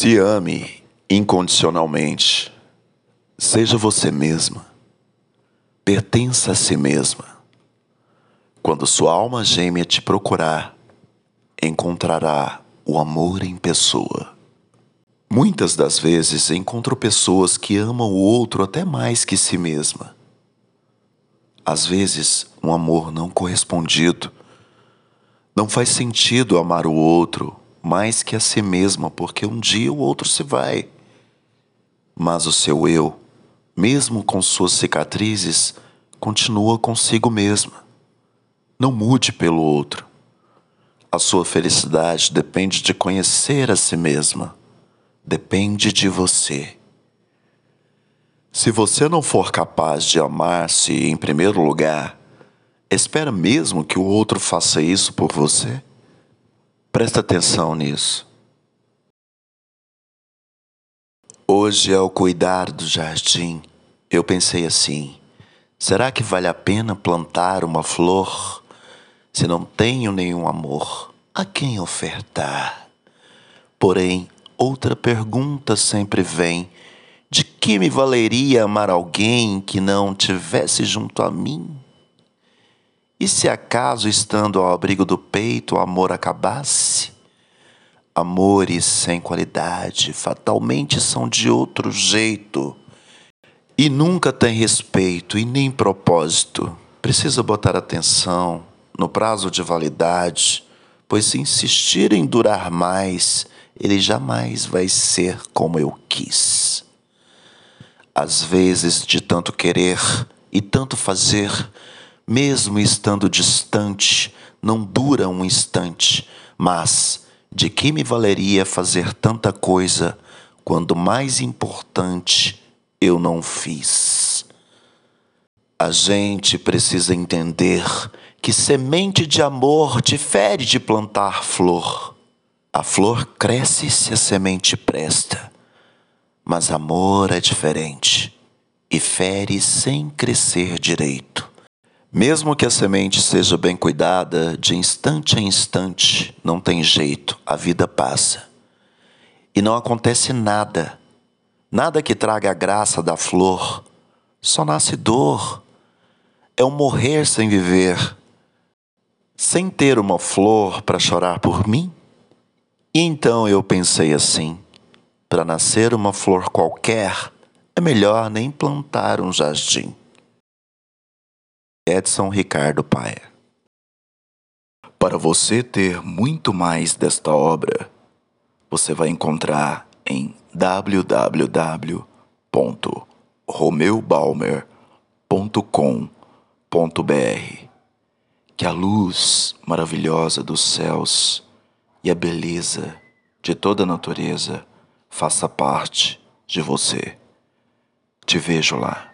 Se ame incondicionalmente. Seja você mesma. Pertença a si mesma. Quando sua alma gêmea te procurar, encontrará o amor em pessoa. Muitas das vezes encontro pessoas que amam o outro até mais que si mesma. Às vezes, um amor não correspondido. Não faz sentido amar o outro mais que a si mesma, porque um dia o outro se vai. Mas o seu eu, mesmo com suas cicatrizes, continua consigo mesma. Não mude pelo outro. A sua felicidade depende de conhecer a si mesma. Depende de você. Se você não for capaz de amar-se em primeiro lugar, espera mesmo que o outro faça isso por você? Presta atenção nisso. Hoje, ao cuidar do jardim, eu pensei assim: será que vale a pena plantar uma flor se não tenho nenhum amor? A quem ofertar? Porém, outra pergunta sempre vem: de que me valeria amar alguém que não tivesse junto a mim? E se acaso, estando ao abrigo do peito, o amor acabasse? Amores sem qualidade fatalmente são de outro jeito e nunca têm respeito e nem propósito. Precisa botar atenção no prazo de validade, pois se insistir em durar mais, ele jamais vai ser como eu quis. Às vezes, de tanto querer e tanto fazer, mesmo estando distante, não dura um instante, mas de que me valeria fazer tanta coisa quando mais importante eu não fiz? A gente precisa entender que semente de amor difere de plantar flor. A flor cresce se a semente presta, mas amor é diferente e fere sem crescer direito. Mesmo que a semente seja bem cuidada, de instante a instante, não tem jeito, a vida passa. E não acontece nada, nada que traga a graça da flor, só nasce dor. É um morrer sem viver, sem ter uma flor para chorar por mim. E então eu pensei assim: para nascer uma flor qualquer, é melhor nem plantar um jardim. Edson Ricardo Paia. Para você ter muito mais desta obra, você vai encontrar em www.romeobalmer.com.br. Que a luz maravilhosa dos céus e a beleza de toda a natureza faça parte de você. Te vejo lá.